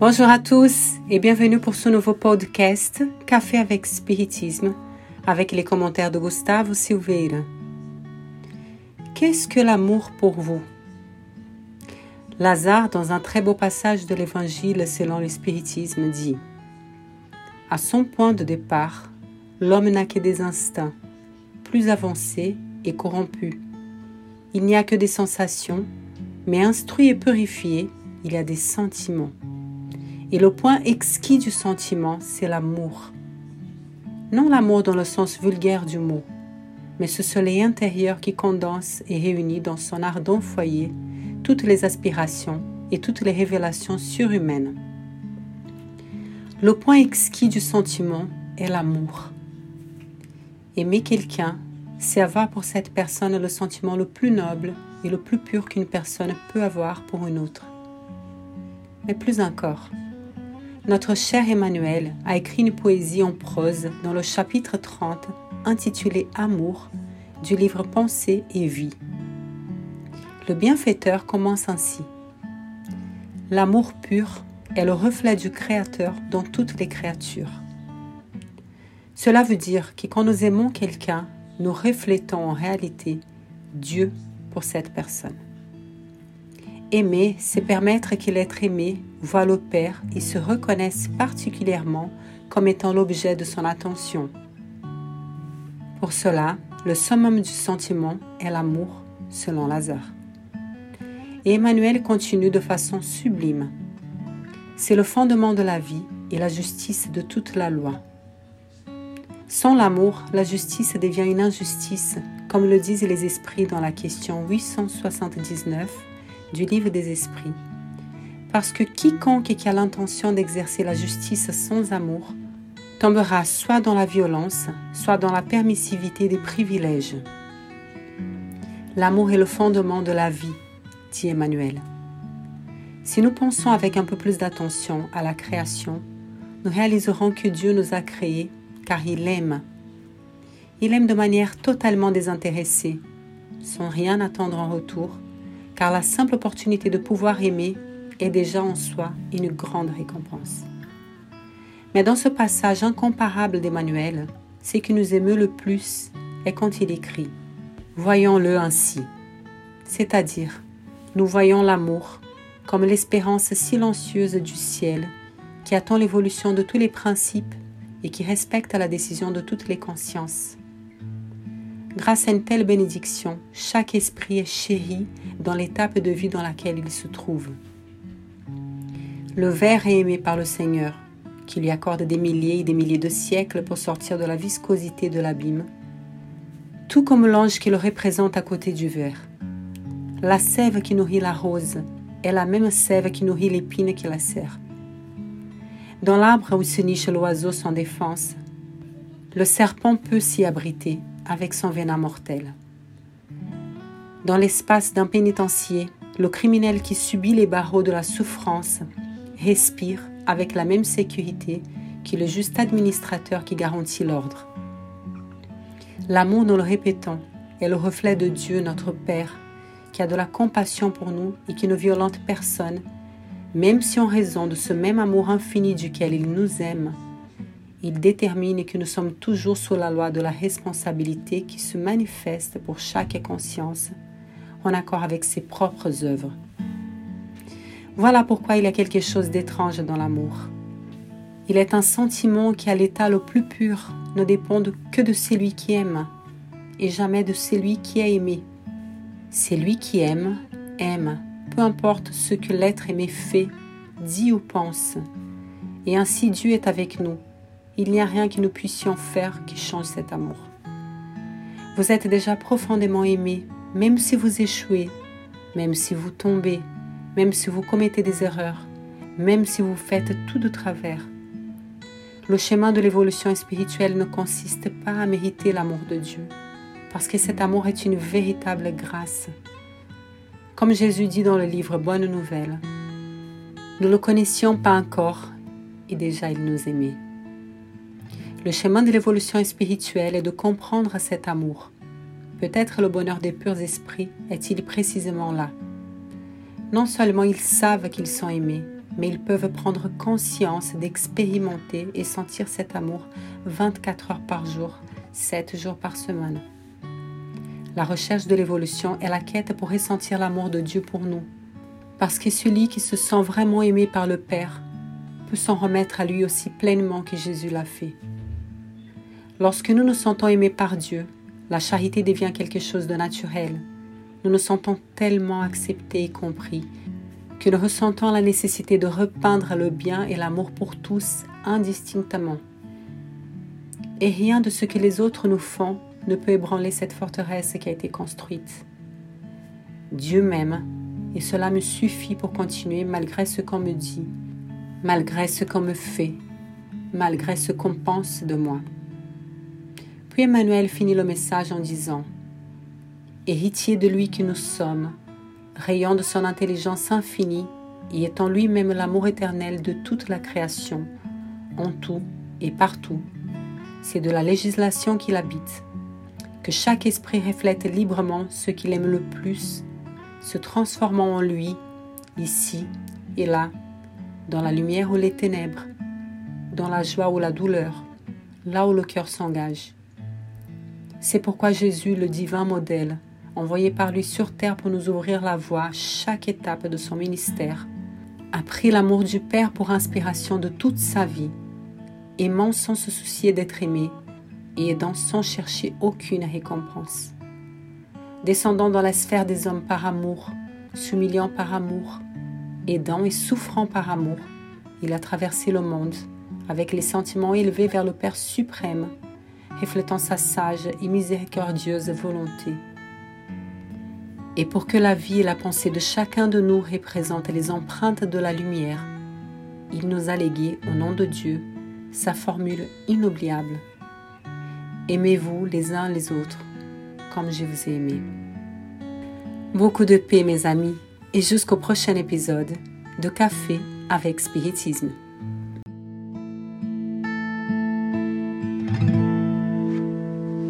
Bonjour à tous et bienvenue pour ce nouveau podcast Café avec Spiritisme avec les commentaires de Gustavo Silveira. Qu'est-ce que l'amour pour vous? Lazare, dans un très beau passage de l'Évangile selon le spiritisme, dit À son point de départ, l'homme n'a que des instincts, plus avancés et corrompus. Il n'y a que des sensations, mais instruit et purifié, il y a des sentiments. Et le point exquis du sentiment, c'est l'amour. Non l'amour dans le sens vulgaire du mot, mais ce soleil intérieur qui condense et réunit dans son ardent foyer toutes les aspirations et toutes les révélations surhumaines. Le point exquis du sentiment est l'amour. Aimer quelqu'un, c'est avoir pour cette personne le sentiment le plus noble et le plus pur qu'une personne peut avoir pour une autre. Mais plus encore, notre cher Emmanuel a écrit une poésie en prose dans le chapitre 30 intitulé Amour du livre Pensée et Vie. Le bienfaiteur commence ainsi. L'amour pur est le reflet du Créateur dans toutes les créatures. Cela veut dire que quand nous aimons quelqu'un, nous reflétons en réalité Dieu pour cette personne. Aimer, c'est permettre que l'être aimé voit le Père et se reconnaisse particulièrement comme étant l'objet de son attention. Pour cela, le summum du sentiment est l'amour, selon Lazare. Et Emmanuel continue de façon sublime. C'est le fondement de la vie et la justice de toute la loi. Sans l'amour, la justice devient une injustice, comme le disent les esprits dans la question 879 du livre des esprits. Parce que quiconque qui a l'intention d'exercer la justice sans amour tombera soit dans la violence, soit dans la permissivité des privilèges. L'amour est le fondement de la vie, dit Emmanuel. Si nous pensons avec un peu plus d'attention à la création, nous réaliserons que Dieu nous a créés car il aime. Il aime de manière totalement désintéressée, sans rien attendre en retour, car la simple opportunité de pouvoir aimer est déjà en soi une grande récompense. Mais dans ce passage incomparable d'Emmanuel, ce qui nous émeut le plus est quand il écrit Voyons-le ainsi, c'est-à-dire nous voyons l'amour comme l'espérance silencieuse du ciel qui attend l'évolution de tous les principes et qui respecte la décision de toutes les consciences. Grâce à une telle bénédiction, chaque esprit est chéri dans l'étape de vie dans laquelle il se trouve. Le ver est aimé par le Seigneur, qui lui accorde des milliers et des milliers de siècles pour sortir de la viscosité de l'abîme, tout comme l'ange qui le représente à côté du ver. La sève qui nourrit la rose est la même sève qui nourrit l'épine qui la sert. Dans l'arbre où se niche l'oiseau sans défense, le serpent peut s'y abriter avec son venin mortel. Dans l'espace d'un pénitencier, le criminel qui subit les barreaux de la souffrance respire avec la même sécurité que le juste administrateur qui garantit l'ordre. L'amour, nous le répétons, est le reflet de Dieu notre Père, qui a de la compassion pour nous et qui ne violente personne, même si en raison de ce même amour infini duquel il nous aime, il détermine que nous sommes toujours sous la loi de la responsabilité qui se manifeste pour chaque conscience en accord avec ses propres œuvres. Voilà pourquoi il y a quelque chose d'étrange dans l'amour. Il est un sentiment qui, à l'état le plus pur, ne dépend que de celui qui aime et jamais de celui qui a aimé. Celui qui aime, aime, peu importe ce que l'être aimé fait, dit ou pense. Et ainsi Dieu est avec nous il n'y a rien que nous puissions faire qui change cet amour. Vous êtes déjà profondément aimé, même si vous échouez, même si vous tombez, même si vous commettez des erreurs, même si vous faites tout de travers. Le chemin de l'évolution spirituelle ne consiste pas à mériter l'amour de Dieu, parce que cet amour est une véritable grâce. Comme Jésus dit dans le livre Bonne Nouvelle, nous ne le connaissions pas encore et déjà il nous aimait. Le chemin de l'évolution spirituelle est de comprendre cet amour. Peut-être le bonheur des purs esprits est-il précisément là. Non seulement ils savent qu'ils sont aimés, mais ils peuvent prendre conscience d'expérimenter et sentir cet amour 24 heures par jour, 7 jours par semaine. La recherche de l'évolution est la quête pour ressentir l'amour de Dieu pour nous, parce que celui qui se sent vraiment aimé par le Père peut s'en remettre à lui aussi pleinement que Jésus l'a fait. Lorsque nous nous sentons aimés par Dieu, la charité devient quelque chose de naturel. Nous nous sentons tellement acceptés et compris que nous ressentons la nécessité de repeindre le bien et l'amour pour tous indistinctement. Et rien de ce que les autres nous font ne peut ébranler cette forteresse qui a été construite. Dieu m'aime et cela me suffit pour continuer malgré ce qu'on me dit, malgré ce qu'on me fait, malgré ce qu'on pense de moi. Puis Emmanuel finit le message en disant Héritier de lui que nous sommes, rayon de son intelligence infinie et étant lui-même l'amour éternel de toute la création, en tout et partout, c'est de la législation qu'il habite. Que chaque esprit reflète librement ce qu'il aime le plus, se transformant en lui, ici et là, dans la lumière ou les ténèbres, dans la joie ou la douleur, là où le cœur s'engage. C'est pourquoi Jésus, le divin modèle, envoyé par lui sur terre pour nous ouvrir la voie à chaque étape de son ministère, a pris l'amour du Père pour inspiration de toute sa vie, aimant sans se soucier d'être aimé et aidant sans chercher aucune récompense. Descendant dans la sphère des hommes par amour, s'humiliant par amour, aidant et souffrant par amour, il a traversé le monde avec les sentiments élevés vers le Père suprême reflétant sa sage et miséricordieuse volonté. Et pour que la vie et la pensée de chacun de nous représentent les empreintes de la lumière, il nous a légué, au nom de Dieu, sa formule inoubliable. Aimez-vous les uns les autres comme je vous ai aimé. Beaucoup de paix mes amis et jusqu'au prochain épisode de Café avec Spiritisme.